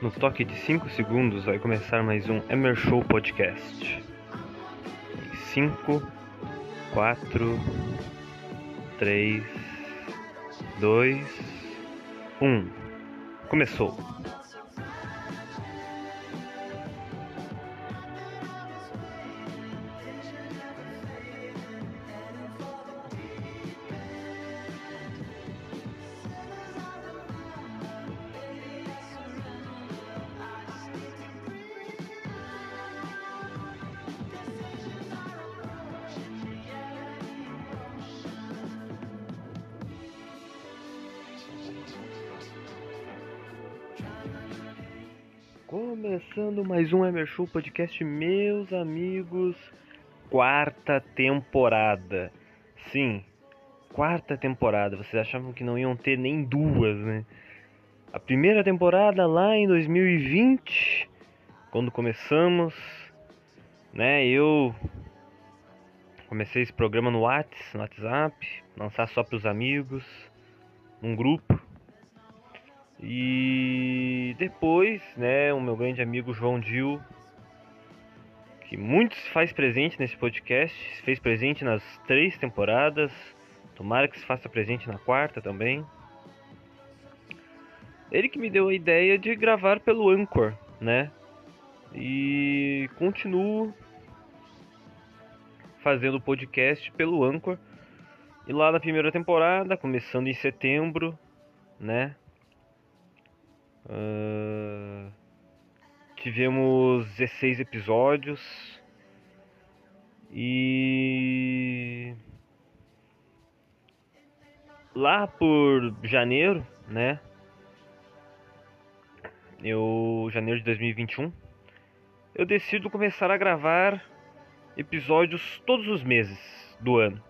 No toque de 5 segundos vai começar mais um Emer Show Podcast. 5, 4, 3, 2, 1. Começou! Começando mais um Emer Show Podcast, meus amigos, quarta temporada. Sim, quarta temporada. Vocês achavam que não iam ter nem duas, né? A primeira temporada lá em 2020, quando começamos, né? Eu comecei esse programa no WhatsApp, no WhatsApp lançar só para os amigos, um grupo. E depois, né, o meu grande amigo João Dil, que muito se faz presente nesse podcast, se fez presente nas três temporadas, tomara que se faça presente na quarta também. Ele que me deu a ideia de gravar pelo Anchor, né? E continuo fazendo o podcast pelo Anchor. E lá na primeira temporada, começando em setembro, né? Tivemos 16 episódios e lá por janeiro, né? Eu janeiro de 2021, eu decido começar a gravar episódios todos os meses do ano.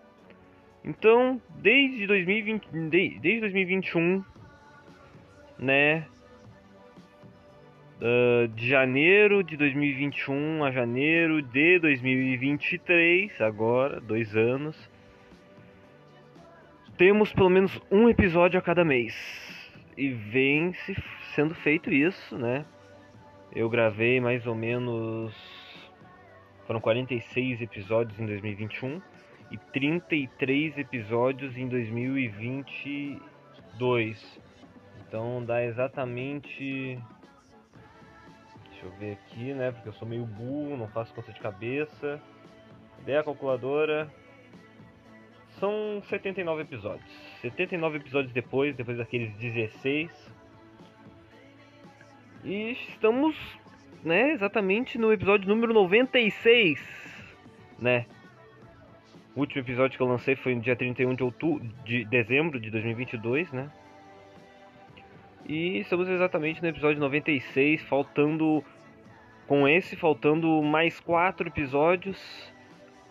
Então, desde 2020, desde 2021, né? Uh, de janeiro de 2021 a janeiro de 2023, agora, dois anos, temos pelo menos um episódio a cada mês. E vem se sendo feito isso, né? Eu gravei mais ou menos. Foram 46 episódios em 2021 e 33 episódios em 2022. Então dá exatamente Deixa eu ver aqui, né? Porque eu sou meio burro, não faço conta de cabeça. Dei a calculadora. São 79 episódios. 79 episódios depois, depois daqueles 16. E estamos, né, exatamente no episódio número 96, né? O último episódio que eu lancei foi no dia 31 de outubro, de dezembro de 2022, né? E estamos exatamente no episódio 96, faltando. Com esse, faltando mais quatro episódios.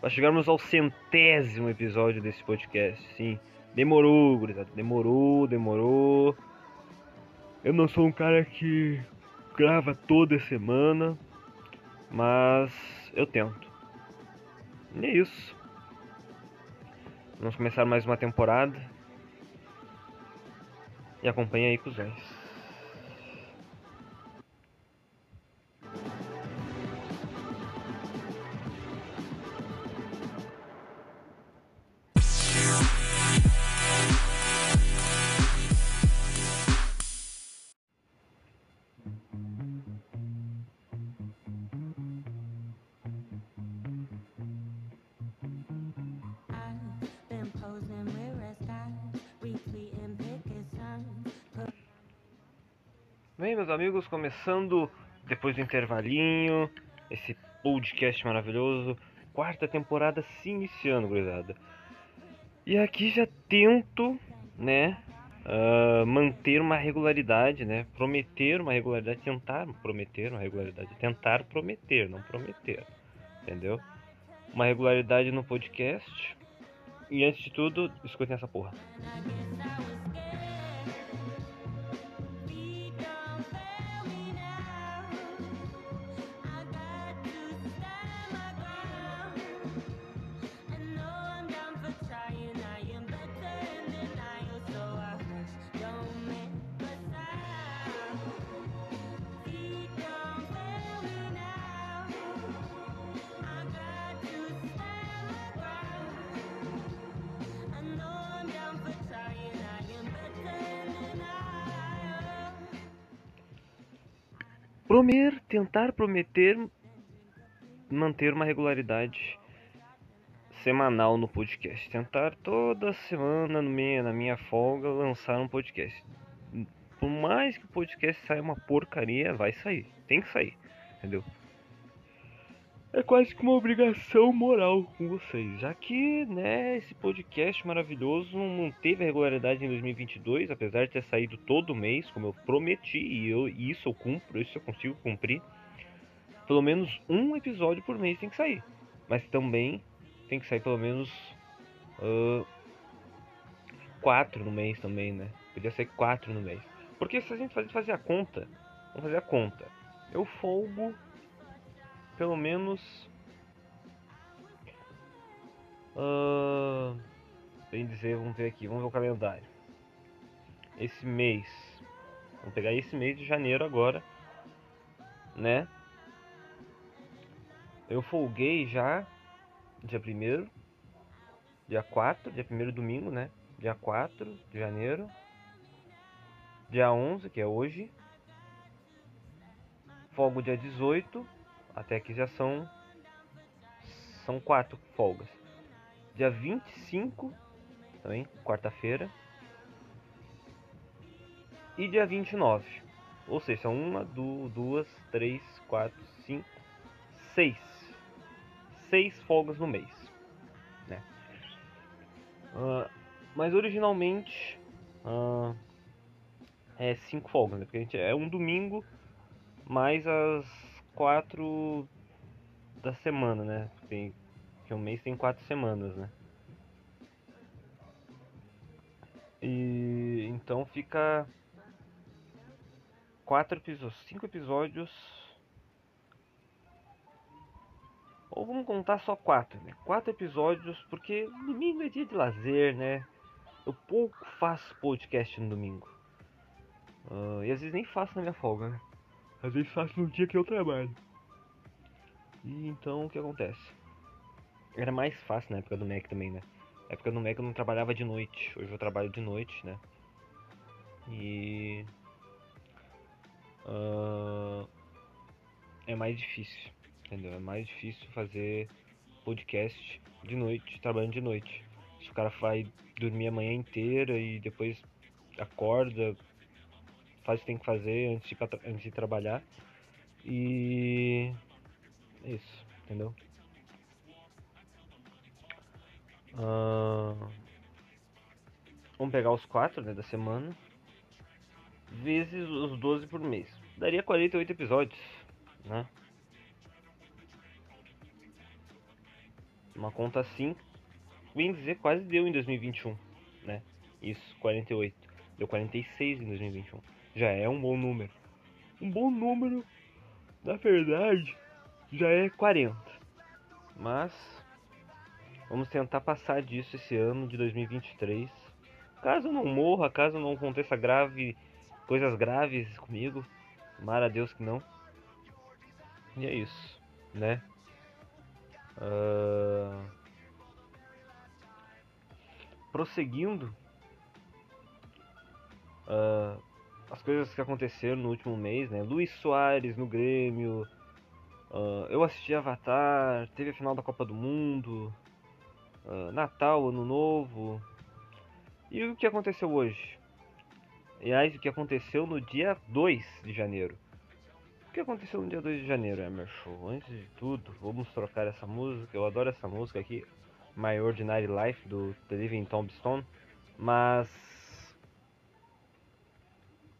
Para chegarmos ao centésimo episódio desse podcast. Sim, demorou, gurizada. Demorou, demorou. Eu não sou um cara que grava toda semana. Mas eu tento. E é isso. Vamos começar mais uma temporada. E acompanha aí, cuzões. Bem, meus amigos, começando depois do intervalinho, esse podcast maravilhoso, quarta temporada se iniciando, gurizada. E aqui já tento, né, uh, manter uma regularidade, né, prometer uma regularidade, tentar prometer uma regularidade, tentar prometer, não prometer, entendeu? Uma regularidade no podcast. E antes de tudo, escutem essa porra. Prometer, tentar prometer manter uma regularidade semanal no podcast. Tentar toda semana no meio, na minha folga lançar um podcast. Por mais que o podcast saia uma porcaria, vai sair. Tem que sair, entendeu? É quase que uma obrigação moral com vocês, já que, né, esse podcast maravilhoso não teve regularidade em 2022, apesar de ter saído todo mês, como eu prometi, e eu, isso eu cumpro, isso eu consigo cumprir. Pelo menos um episódio por mês tem que sair, mas também tem que sair pelo menos uh, quatro no mês também, né? Podia ser quatro no mês. Porque se a gente fazer a conta, vamos fazer a conta. Eu folgo pelo menos. Uh, bem dizer, vamos ver aqui, vamos ver o calendário. Esse mês, vamos pegar esse mês de janeiro agora, né? Eu folguei já dia 1 dia 4, dia 1 domingo, né? Dia 4 de janeiro, dia 11, que é hoje, folgo dia 18, até aqui já são são quatro folgas. Dia 25, também, quarta-feira, e dia 29. Ou seja, são uma, duas, três, quatro, cinco, seis seis folgas no mês. Né? Uh, mas originalmente uh, é cinco folgas, né? porque a gente é um domingo mais as quatro da semana, né? Tem, que um mês tem quatro semanas, né? E então fica quatro episódios, cinco episódios Ou vamos contar só quatro, né? Quatro episódios, porque domingo é dia de lazer, né? Eu pouco faço podcast no domingo. Uh, e às vezes nem faço na minha folga, né? Às vezes faço no dia que eu trabalho. E então o que acontece? Era mais fácil na época do Mac também, né? Na época do Mac eu não trabalhava de noite. Hoje eu trabalho de noite, né? E. Uh, é mais difícil entendeu? É mais difícil fazer podcast de noite, trabalhando de noite. Se o cara vai dormir a manhã inteira e depois acorda, faz que tem que fazer antes de, antes de trabalhar. E é isso, entendeu? Uh... Vamos pegar os quatro né, da semana. Vezes os 12 por mês. Daria 48 episódios, né? Uma conta assim, bem dizer, quase deu em 2021, né? Isso, 48. Deu 46 em 2021. Já é um bom número. Um bom número, na verdade, já é 40. Mas vamos tentar passar disso esse ano de 2023. Caso não morra, caso não aconteça grave, coisas graves comigo, tomara a Deus que não. E é isso, né? Uh... Prosseguindo uh, as coisas que aconteceram no último mês, né? Luiz Soares no Grêmio, uh, eu assisti Avatar, teve a final da Copa do Mundo, Natal, Ano Novo. E o que aconteceu hoje? Aliás, o que aconteceu no dia 2 de janeiro. O que aconteceu no dia 2 de janeiro, Emerson? Antes de tudo, vamos trocar essa música. Eu adoro essa música aqui, My Ordinary Life, do The Living Tombstone. Mas.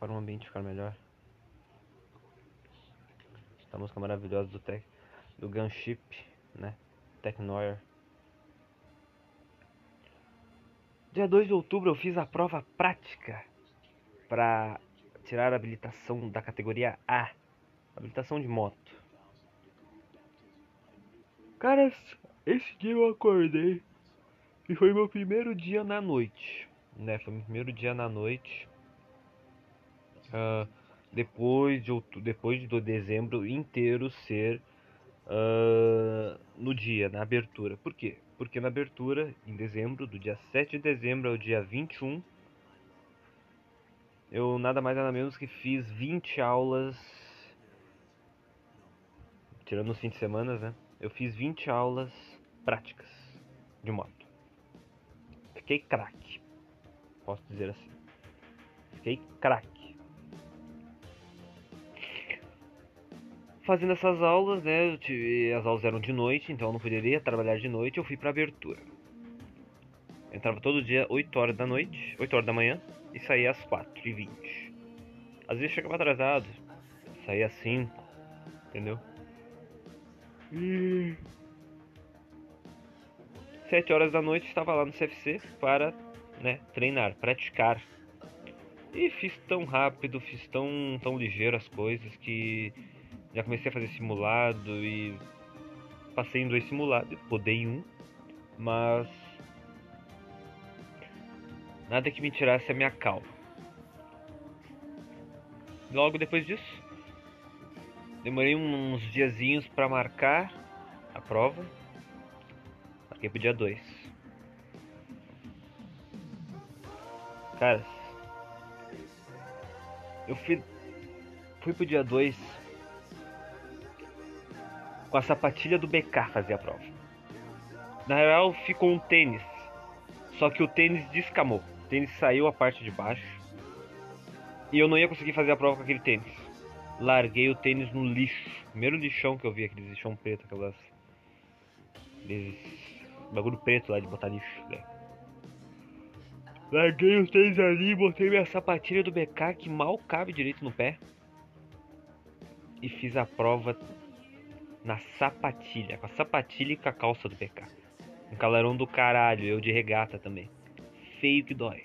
Para um ambiente ficar melhor. Essa música maravilhosa do Tech, do Gunship, né? Technoir. Dia 2 de outubro eu fiz a prova prática para tirar a habilitação da categoria A Habilitação de moto. Cara, esse dia eu acordei e foi meu primeiro dia na noite. Né? Foi meu primeiro dia na noite. Uh, depois de depois de dezembro inteiro ser uh, no dia, na abertura. Por quê? Porque na abertura, em dezembro, do dia 7 de dezembro ao dia 21, eu nada mais nada menos que fiz 20 aulas tirando os fins de semana, né? Eu fiz 20 aulas práticas de moto. Fiquei craque. Posso dizer assim. Fiquei craque. Fazendo essas aulas, né? Tive, as aulas eram de noite, então eu não poderia trabalhar de noite. Eu fui pra abertura. entrava todo dia 8 horas da noite, 8 horas da manhã, e saía às 4 e 20 Às vezes chegava atrasado, saía às 5, entendeu? E... 7 horas da noite estava lá no CFC para né, treinar, praticar. E fiz tão rápido, fiz tão, tão ligeiro as coisas que já comecei a fazer simulado e passei em dois simulados, podei um, mas nada que me tirasse a minha calma. Logo depois disso, demorei uns diazinhos para marcar a prova. Marquei pro dia 2. Cara, eu fui, fui pro dia 2 com a sapatilha do BK fazer a prova. Na real, ficou um tênis, só que o tênis descamou. O tênis saiu a parte de baixo e eu não ia conseguir fazer a prova com aquele tênis. Larguei o tênis no lixo. Primeiro lixão que eu vi, aqueles lixão preto, aquelas. Aqueles bagulho preto lá de botar lixo, né? Larguei os tênis ali, botei minha sapatilha do BK que mal cabe direito no pé. E fiz a prova na sapatilha, com a sapatilha e com a calça do BK. Um calorão do caralho, eu de regata também. Feio que dói.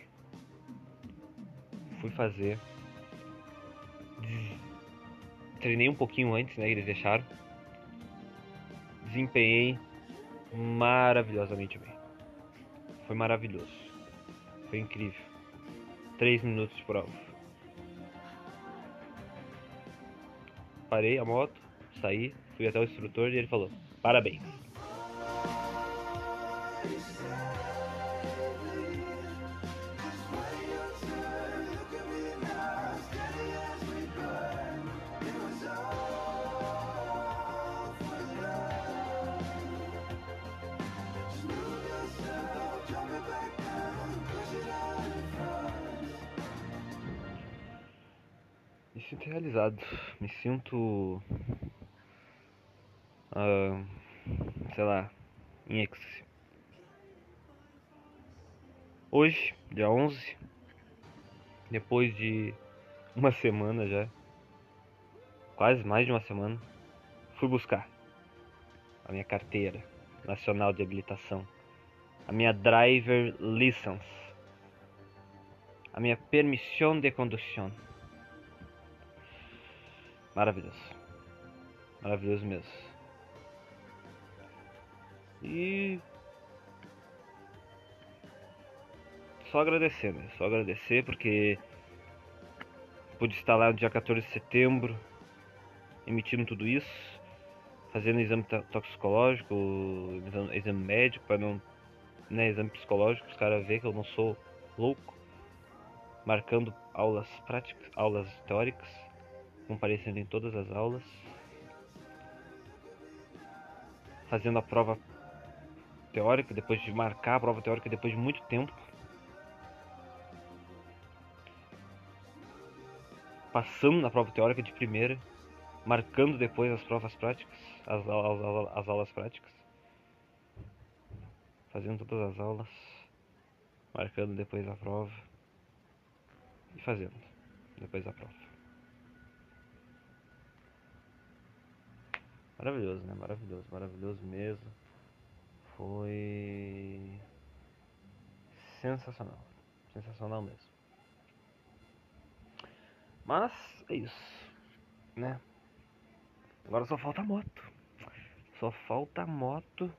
Fui fazer. Treinei um pouquinho antes, né? Eles deixaram. Desempenhei maravilhosamente bem. Foi maravilhoso. Foi incrível. Três minutos de prova. Parei a moto, saí, fui até o instrutor e ele falou: Parabéns. Me sinto realizado, me sinto. Uh, sei lá, em êxtase. Hoje, dia 11, depois de uma semana já, quase mais de uma semana, fui buscar a minha carteira nacional de habilitação, a minha driver license, a minha permissão de condução. Maravilhoso. Maravilhoso mesmo. E. Só agradecer, né? Só agradecer porque pude estar lá no dia 14 de setembro emitindo tudo isso, fazendo exame toxicológico, exame médico, para não. Né, exame psicológico, os caras verem que eu não sou louco, marcando aulas práticas, aulas teóricas comparecendo em todas as aulas, fazendo a prova teórica, depois de marcar a prova teórica depois de muito tempo. Passando na prova teórica de primeira, marcando depois as provas práticas, as, as, as aulas práticas. Fazendo todas as aulas, marcando depois a prova e fazendo depois a prova. Maravilhoso, né? Maravilhoso, maravilhoso mesmo. Foi sensacional. Sensacional mesmo. Mas é isso, né? Agora só falta moto. Só falta moto.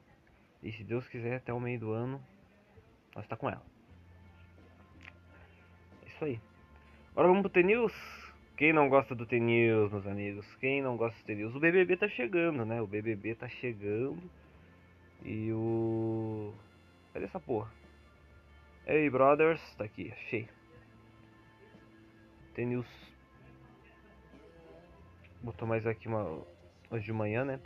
E se Deus quiser, até o meio do ano, nós tá com ela. É isso aí. Agora vamos pro T-News. Quem não gosta do T-News, meus amigos? Quem não gosta do T-News? O BBB tá chegando, né? O BBB tá chegando. E o... Cadê essa porra? Hey, brothers. Tá aqui, achei. T-News. Botou mais aqui uma... hoje de manhã, né?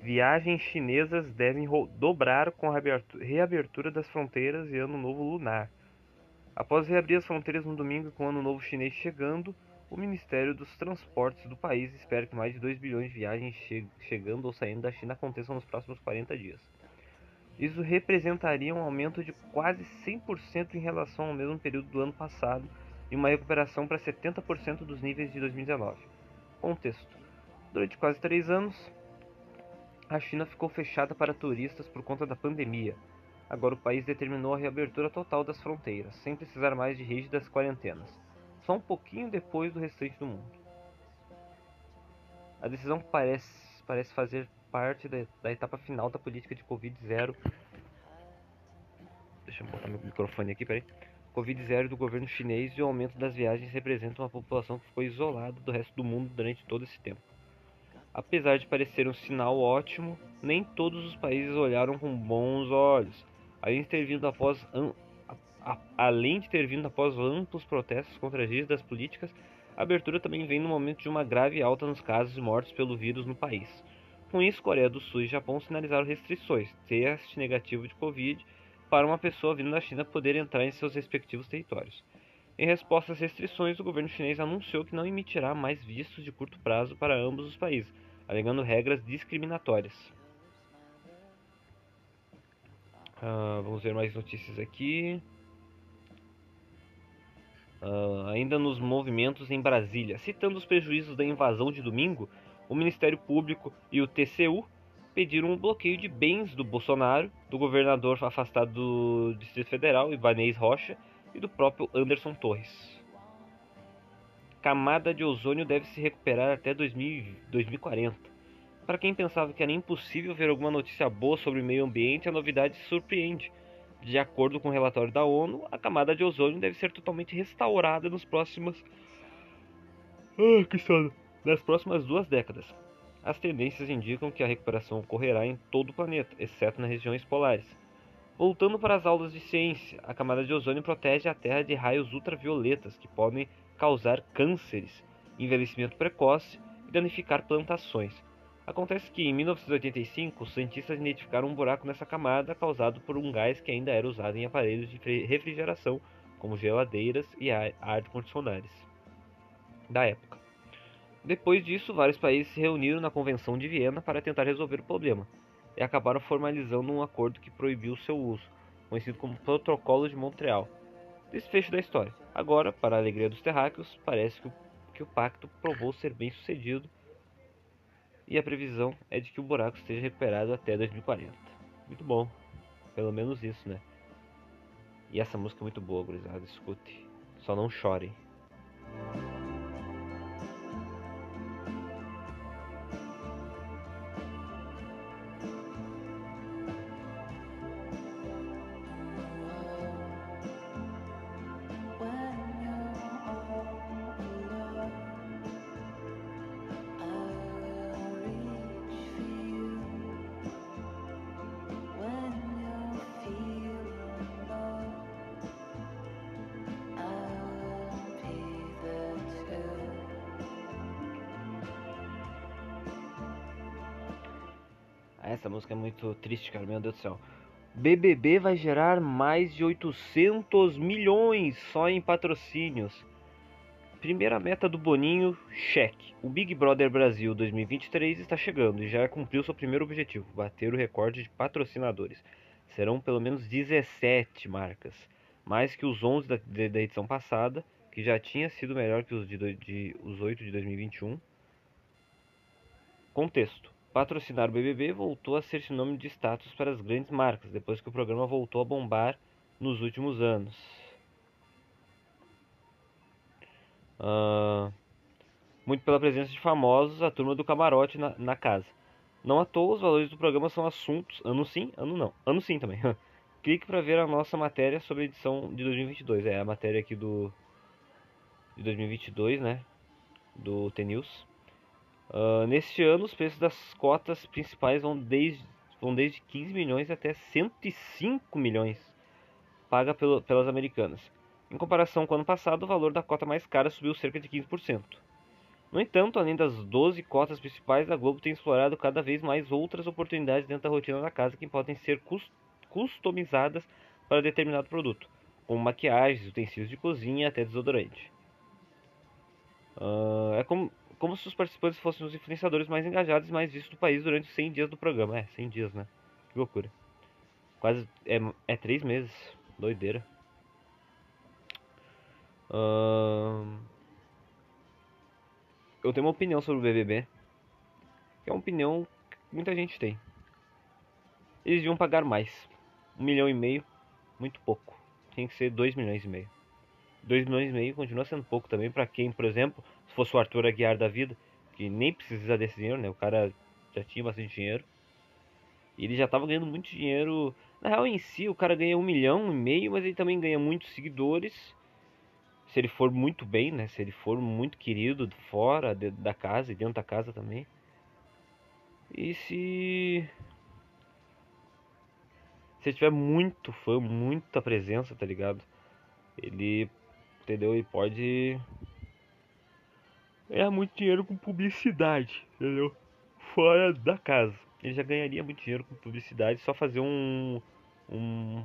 Viagens chinesas devem dobrar com a reabertura das fronteiras e ano novo lunar. Após reabrir as fronteiras no domingo com o ano novo chinês chegando, o Ministério dos Transportes do país espera que mais de 2 bilhões de viagens che chegando ou saindo da China aconteçam nos próximos 40 dias. Isso representaria um aumento de quase 100% em relação ao mesmo período do ano passado e uma recuperação para 70% dos níveis de 2019. Contexto: Durante quase três anos, a China ficou fechada para turistas por conta da pandemia. Agora o país determinou a reabertura total das fronteiras, sem precisar mais de rígidas quarentenas, só um pouquinho depois do restante do mundo. A decisão parece, parece fazer parte da, da etapa final da política de Covid-0. Deixa eu botar meu microfone aqui, peraí. Covid-0 do governo chinês e o aumento das viagens representam uma população que ficou isolada do resto do mundo durante todo esse tempo. Apesar de parecer um sinal ótimo, nem todos os países olharam com bons olhos. Além de ter vindo após, além de ter vindo após amplos protestos contra as rígidas políticas, a abertura também vem no momento de uma grave alta nos casos e mortes pelo vírus no país. Com isso, Coreia do Sul e Japão sinalizaram restrições, teste negativo de Covid, para uma pessoa vindo da China poder entrar em seus respectivos territórios. Em resposta às restrições, o governo chinês anunciou que não emitirá mais vistos de curto prazo para ambos os países, alegando regras discriminatórias. Uh, vamos ver mais notícias aqui. Uh, ainda nos movimentos em Brasília. Citando os prejuízos da invasão de domingo, o Ministério Público e o TCU pediram um bloqueio de bens do Bolsonaro, do governador afastado do Distrito Federal, Ibanez Rocha, e do próprio Anderson Torres. Camada de ozônio deve se recuperar até 2000, 2040. Para quem pensava que era impossível ver alguma notícia boa sobre o meio ambiente, a novidade surpreende. De acordo com o relatório da ONU, a camada de ozônio deve ser totalmente restaurada nos próximos. Ah, que sono! Nas próximas duas décadas. As tendências indicam que a recuperação ocorrerá em todo o planeta, exceto nas regiões polares. Voltando para as aulas de ciência, a camada de ozônio protege a Terra de raios ultravioletas que podem causar cânceres, envelhecimento precoce e danificar plantações. Acontece que em 1985 os cientistas identificaram um buraco nessa camada causado por um gás que ainda era usado em aparelhos de refrigeração, como geladeiras e ar-condicionares da época. Depois disso, vários países se reuniram na Convenção de Viena para tentar resolver o problema e acabaram formalizando um acordo que proibiu seu uso, conhecido como Protocolo de Montreal. Desfecho da história. Agora, para a alegria dos terráqueos, parece que o, que o pacto provou ser bem sucedido e a previsão é de que o buraco esteja recuperado até 2040. Muito bom, pelo menos isso, né? E essa música é muito boa, gurizada, escute. Só não chore. Triste, cara, meu Deus do céu. BBB vai gerar mais de 800 milhões só em patrocínios. Primeira meta do Boninho, cheque. O Big Brother Brasil 2023 está chegando e já cumpriu seu primeiro objetivo, bater o recorde de patrocinadores. Serão pelo menos 17 marcas, mais que os 11 da, da edição passada, que já tinha sido melhor que os, de, de, os 8 de 2021. Contexto. Patrocinar o BBB voltou a ser sinônimo de status para as grandes marcas, depois que o programa voltou a bombar nos últimos anos. Uh, muito pela presença de famosos, a turma do camarote na, na, casa. Não à toa, os valores do programa são assuntos, ano sim, ano não, ano sim também. Clique para ver a nossa matéria sobre a edição de 2022. É a matéria aqui do de 2022, né? Do T-News. Uh, neste ano, os preços das cotas principais vão desde, vão desde 15 milhões até 105 milhões paga pelo, pelas americanas. Em comparação com o ano passado, o valor da cota mais cara subiu cerca de 15%. No entanto, além das 12 cotas principais, a Globo tem explorado cada vez mais outras oportunidades dentro da rotina da casa que podem ser customizadas para determinado produto, como maquiagens, utensílios de cozinha até desodorante. Uh, é como, como se os participantes fossem os influenciadores mais engajados e mais vistos do país durante os 100 dias do programa. É, 100 dias, né? Que loucura. Quase. É, é 3 meses. Doideira. Uh, eu tenho uma opinião sobre o BBB. Que é uma opinião que muita gente tem. Eles deviam pagar mais. Um milhão e meio, muito pouco. Tem que ser 2 milhões e meio. 2 milhões e meio continua sendo pouco também para quem, por exemplo, se fosse o Arthur Aguiar da vida, que nem precisa desse dinheiro, né? O cara já tinha bastante dinheiro. E ele já estava ganhando muito dinheiro. Na real, em si, o cara ganha um milhão e meio, mas ele também ganha muitos seguidores. Se ele for muito bem, né? Se ele for muito querido fora de, da casa e dentro da casa também. E se. Se ele tiver muito fã, muita presença, tá ligado? Ele entendeu? E pode ganhar muito dinheiro com publicidade, entendeu? Fora da casa. Ele já ganharia muito dinheiro com publicidade, só fazer um um,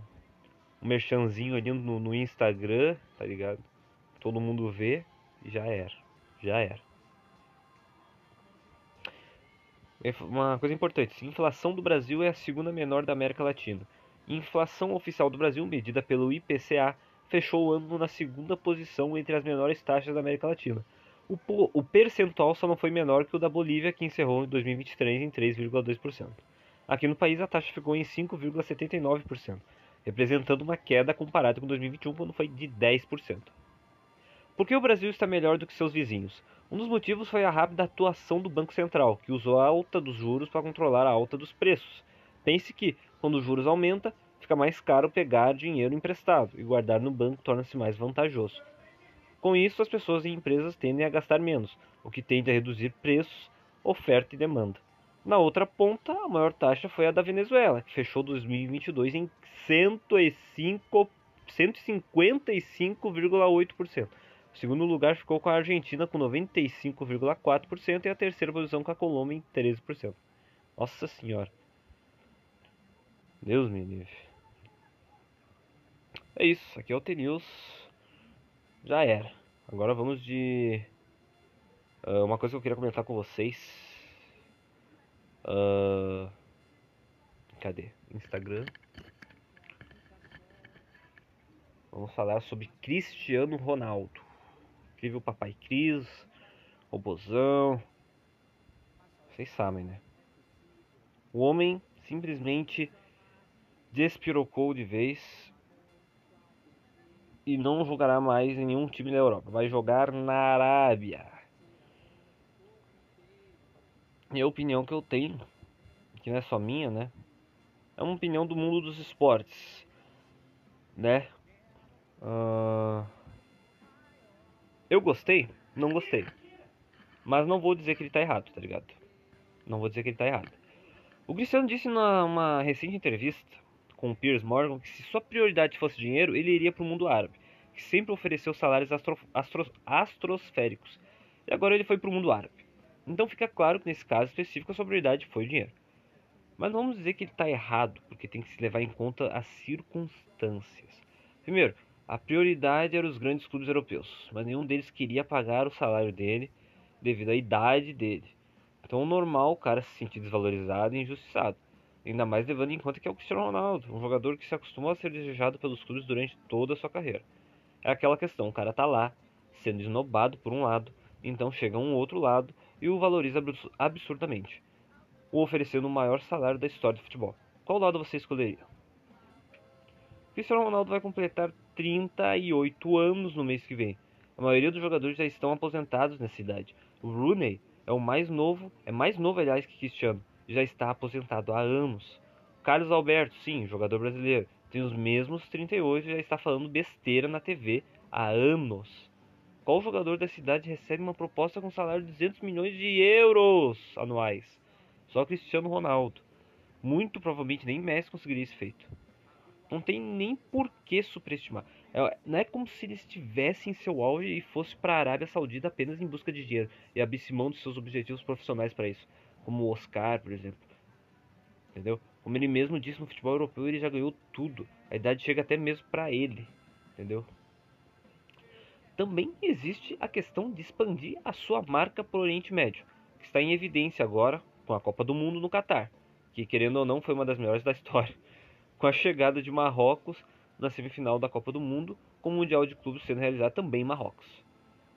um merchanzinho ali no, no Instagram, tá ligado? Todo mundo vê já era. Já era. Uma coisa importante, inflação do Brasil é a segunda menor da América Latina. Inflação oficial do Brasil, medida pelo IPCA, fechou o ano na segunda posição entre as menores taxas da América Latina. O, o percentual só não foi menor que o da Bolívia, que encerrou em 2023 em 3,2%. Aqui no país a taxa ficou em 5,79%, representando uma queda comparada com 2021, quando foi de 10%. Por que o Brasil está melhor do que seus vizinhos? Um dos motivos foi a rápida atuação do Banco Central, que usou a alta dos juros para controlar a alta dos preços. Pense que, quando os juros aumentam, fica mais caro pegar dinheiro emprestado e guardar no banco torna-se mais vantajoso. Com isso, as pessoas e empresas tendem a gastar menos, o que tende a reduzir preços, oferta e demanda. Na outra ponta, a maior taxa foi a da Venezuela, que fechou 2022 em 155,8%. O segundo lugar ficou com a Argentina com 95,4% e a terceira posição com a Colômbia em 13%. Nossa senhora. Deus me livre. É isso, aqui é o T-News. Já era. Agora vamos de. Uh, uma coisa que eu queria comentar com vocês. Uh, cadê? Instagram. Vamos falar sobre Cristiano Ronaldo. Incrível Papai Cris, Robozão. Vocês sabem, né? O homem simplesmente despirocou de vez e não jogará mais em nenhum time da Europa. Vai jogar na Arábia. E a opinião que eu tenho, que não é só minha, né? É uma opinião do mundo dos esportes, né? Uh... Eu gostei? Não gostei. Mas não vou dizer que ele tá errado, tá ligado? Não vou dizer que ele tá errado. O Cristiano disse numa recente entrevista com o Piers Morgan que se sua prioridade fosse dinheiro, ele iria para o mundo árabe, que sempre ofereceu salários astro, astro, astrosféricos. E agora ele foi para o mundo árabe. Então fica claro que nesse caso específico a sua prioridade foi o dinheiro. Mas não vamos dizer que ele está errado, porque tem que se levar em conta as circunstâncias. Primeiro, a prioridade era os grandes clubes europeus, mas nenhum deles queria pagar o salário dele devido à idade dele. Então, normal o cara se sentir desvalorizado e injustiçado. Ainda mais levando em conta que é o Cristiano Ronaldo, um jogador que se acostumou a ser desejado pelos clubes durante toda a sua carreira. É aquela questão, o cara tá lá, sendo esnobado por um lado, então chega um outro lado e o valoriza absurdamente, o oferecendo o maior salário da história do futebol. Qual lado você escolheria? Cristiano Ronaldo vai completar 38 anos no mês que vem. A maioria dos jogadores já estão aposentados nessa idade. O Rooney é o mais novo, é mais novo aliás que Cristiano, já está aposentado há anos. Carlos Alberto, sim, jogador brasileiro, tem os mesmos 38 e já está falando besteira na TV há anos. Qual jogador da cidade recebe uma proposta com salário de 200 milhões de euros anuais? Só Cristiano Ronaldo. Muito provavelmente nem Messi conseguiria esse feito. Não tem nem por que superestimar. É, não é como se ele estivesse em seu auge e fosse para a Arábia Saudita apenas em busca de dinheiro e abrisse mão seus objetivos profissionais para isso, como o Oscar, por exemplo. Entendeu? Como ele mesmo disse no futebol europeu, ele já ganhou tudo. A idade chega até mesmo para ele, entendeu? Também existe a questão de expandir a sua marca para o Oriente Médio, que está em evidência agora com a Copa do Mundo no Catar, que querendo ou não foi uma das melhores da história, com a chegada de Marrocos na semifinal da Copa do Mundo, com o Mundial de Clubes sendo realizado também em Marrocos.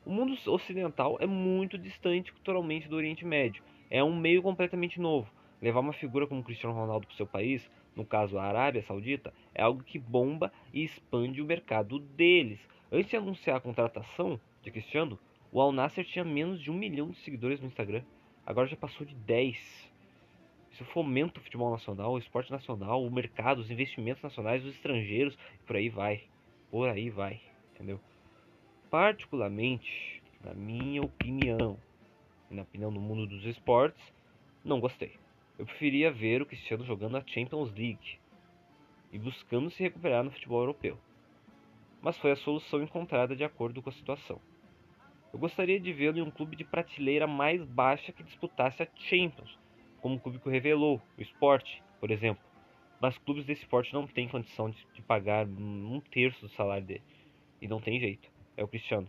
O mundo ocidental é muito distante culturalmente do Oriente Médio, é um meio completamente novo. Levar uma figura como Cristiano Ronaldo para o seu país, no caso a Arábia Saudita, é algo que bomba e expande o mercado deles. Antes de anunciar a contratação de Cristiano, o Al Nasser tinha menos de um milhão de seguidores no Instagram. Agora já passou de 10. Isso fomenta o futebol nacional, o esporte nacional, o mercado, os investimentos nacionais, os estrangeiros, e por aí vai. Por aí vai, entendeu? Particularmente, na minha opinião, na opinião do mundo dos esportes, não gostei. Eu preferia ver o Cristiano jogando a Champions League e buscando se recuperar no futebol europeu. Mas foi a solução encontrada de acordo com a situação. Eu gostaria de vê-lo em um clube de prateleira mais baixa que disputasse a Champions, como o clube que o revelou, o Sport, por exemplo. Mas clubes desse porte não têm condição de, de pagar um terço do salário dele. E não tem jeito. É o Cristiano.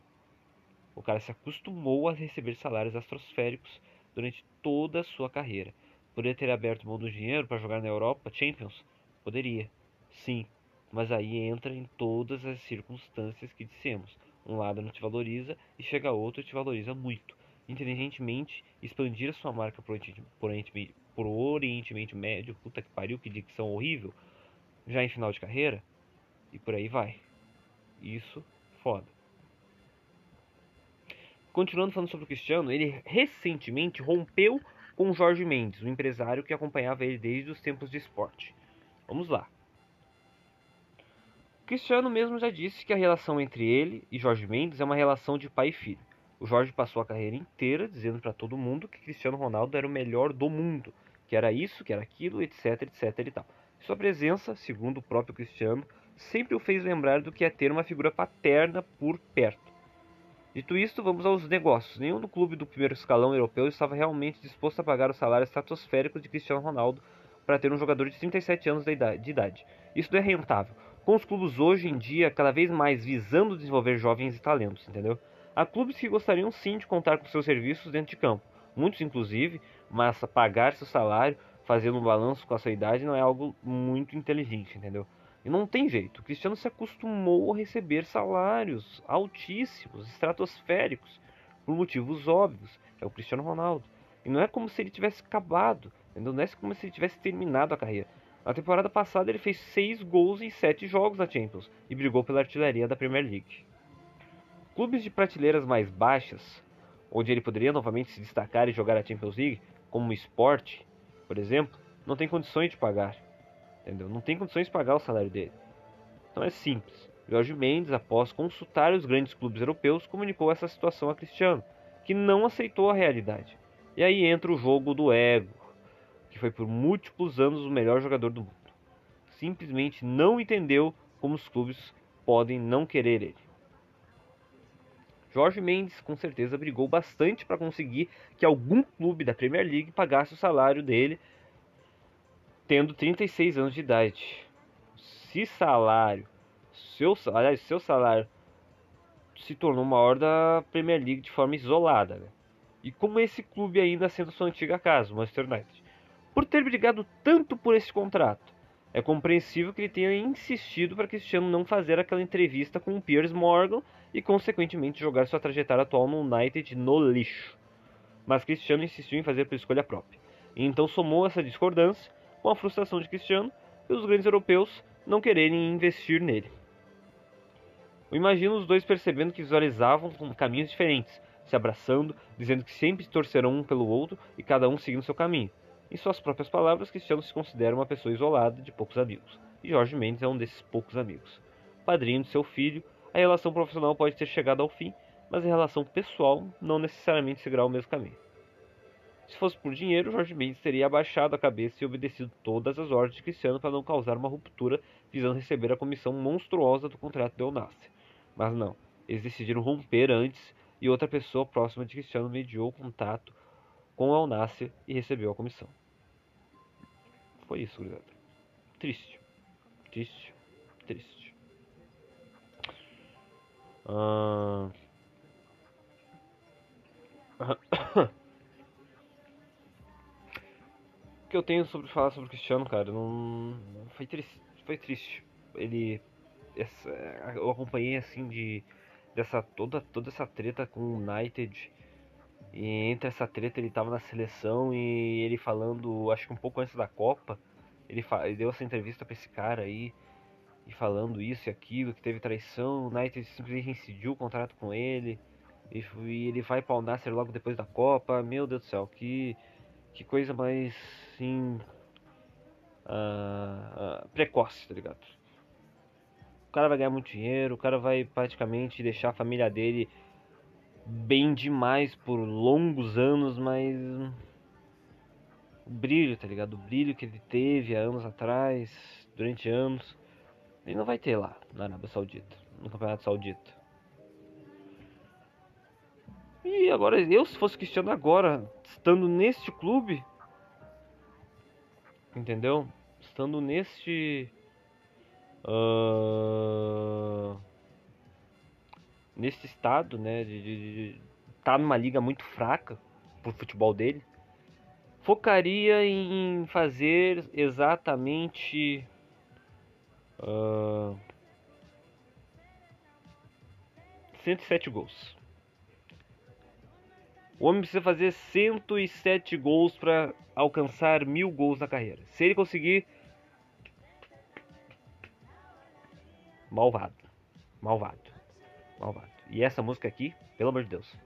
O cara se acostumou a receber salários estratosféricos durante toda a sua carreira. Poderia ter aberto mão do dinheiro para jogar na Europa Champions? Poderia, sim, mas aí entra em todas as circunstâncias que dissemos. Um lado não te valoriza e chega outro e te valoriza muito inteligentemente expandir a sua marca por Oriente, por Oriente, por Oriente Médio, puta que pariu, que dicção horrível, já em final de carreira, e por aí vai. Isso, foda. Continuando falando sobre o Cristiano, ele recentemente rompeu com Jorge Mendes, o empresário que acompanhava ele desde os tempos de esporte. Vamos lá. Cristiano mesmo já disse que a relação entre ele e Jorge Mendes é uma relação de pai e filho. O Jorge passou a carreira inteira dizendo para todo mundo que Cristiano Ronaldo era o melhor do mundo, que era isso, que era aquilo, etc, etc e tal. Sua presença, segundo o próprio Cristiano, sempre o fez lembrar do que é ter uma figura paterna por perto. Dito isto, vamos aos negócios. Nenhum do clube do primeiro escalão europeu estava realmente disposto a pagar o salário estratosférico de Cristiano Ronaldo para ter um jogador de 37 anos de idade. Isso é rentável. Com os clubes hoje em dia cada vez mais visando desenvolver jovens e talentos, entendeu? Há clubes que gostariam sim de contar com seus serviços dentro de campo, muitos inclusive, mas pagar seu salário fazendo um balanço com a sua idade não é algo muito inteligente, entendeu? E não tem jeito. O Cristiano se acostumou a receber salários altíssimos, estratosféricos, por motivos óbvios. É o Cristiano Ronaldo. E não é como se ele tivesse acabado, não é como se ele tivesse terminado a carreira. Na temporada passada ele fez 6 gols em 7 jogos na Champions e brigou pela artilharia da Premier League. Clubes de prateleiras mais baixas, onde ele poderia novamente se destacar e jogar a Champions League, como o Sport, por exemplo, não tem condições de pagar. Entendeu? Não tem condições de pagar o salário dele. Então é simples. Jorge Mendes, após consultar os grandes clubes europeus, comunicou essa situação a Cristiano, que não aceitou a realidade. E aí entra o jogo do ego, que foi por múltiplos anos o melhor jogador do mundo. Simplesmente não entendeu como os clubes podem não querer ele. Jorge Mendes com certeza brigou bastante para conseguir que algum clube da Premier League pagasse o salário dele, tendo 36 anos de idade. Se salário, seu, aliás, seu salário se tornou maior da Premier League de forma isolada, né? e como esse clube ainda sendo sua antiga casa, o Manchester United. Por ter brigado tanto por esse contrato, é compreensível que ele tenha insistido para Cristiano não fazer aquela entrevista com o Piers Morgan e, consequentemente, jogar sua trajetória atual no United no lixo. Mas Cristiano insistiu em fazer por escolha própria. E então somou essa discordância com a frustração de Cristiano e os grandes europeus não quererem investir nele. Eu imagino os dois percebendo que visualizavam caminhos diferentes, se abraçando, dizendo que sempre torcerão um pelo outro e cada um seguindo seu caminho. Em suas próprias palavras, Cristiano se considera uma pessoa isolada, de poucos amigos, e Jorge Mendes é um desses poucos amigos. Padrinho de seu filho, a relação profissional pode ter chegado ao fim, mas a relação pessoal não necessariamente seguirá o mesmo caminho. Se fosse por dinheiro, Jorge Mendes teria abaixado a cabeça e obedecido todas as ordens de Cristiano para não causar uma ruptura, visando receber a comissão monstruosa do contrato de Onassi. Mas não, eles decidiram romper antes e outra pessoa próxima de Cristiano mediou o contato com a e recebeu a comissão. Foi isso, gurizada. Triste. Triste. Triste. Ah... que eu tenho sobre falar sobre o Cristiano, cara, não foi triste, foi triste. Ele essa, eu acompanhei assim de dessa toda toda essa treta com o United. E entre essa treta ele tava na seleção e ele falando, acho que um pouco antes da Copa, ele, ele deu essa entrevista para esse cara aí e falando isso e aquilo, que teve traição, o United simplesmente incidiu o contrato com ele. E, ele vai para o Nasser logo depois da Copa. Meu Deus do céu, que, que coisa mais assim. Uh, uh, precoce, tá ligado? O cara vai ganhar muito dinheiro, o cara vai praticamente deixar a família dele bem demais por longos anos, mas. O brilho, tá ligado? O brilho que ele teve há anos atrás, durante anos, ele não vai ter lá na Arábia Saudita, no Campeonato Saudita. E agora, eu se fosse Cristiano agora, estando neste clube, entendeu? Estando neste. Uh, neste estado, né? De estar tá numa liga muito fraca pro futebol dele. Focaria em fazer exatamente. Uh, 107 gols. O homem precisa fazer 107 gols para alcançar mil gols na carreira. Se ele conseguir. Malvado. Malvado. Malvado. E essa música aqui, pelo amor de Deus.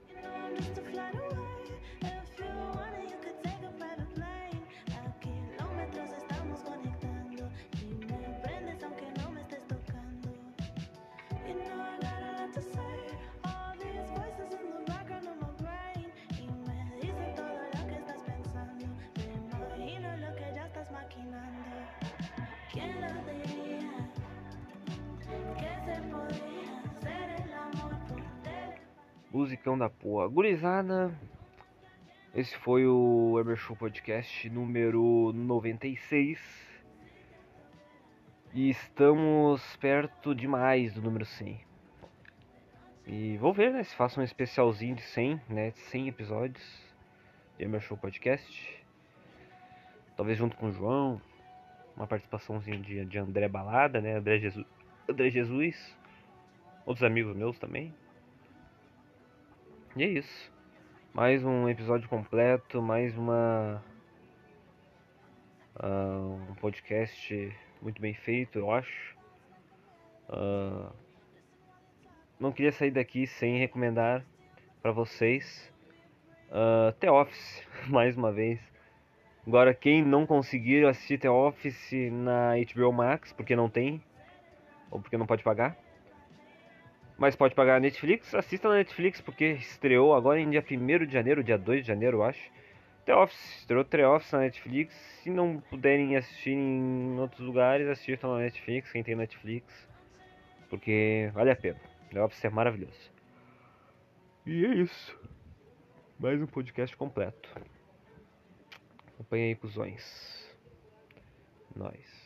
Musicão da porra. Gurizada, esse foi o Ever Show Podcast número 96. E estamos perto demais do número 100. E vou ver, né, se faço um especialzinho de 100, né, 100 episódios do Ever Show Podcast. Talvez junto com o João, uma participaçãozinha de, de André Balada, né, André Jesus, André Jesus, outros amigos meus também. E é isso. Mais um episódio completo, mais uma. Uh, um podcast muito bem feito, eu acho. Uh, não queria sair daqui sem recomendar para vocês uh, The Office, mais uma vez. Agora, quem não conseguir assistir The Office na HBO Max, porque não tem, ou porque não pode pagar, mas pode pagar a Netflix, assista na Netflix porque estreou agora em dia 1 de janeiro, dia 2 de janeiro, eu acho. The Office, estreou The Office na Netflix. Se não puderem assistir em outros lugares, assistam na Netflix, quem tem Netflix. Porque vale a pena. The Office é maravilhoso. E é isso. Mais um podcast completo. Acompanhe aí, cuzões. Nós.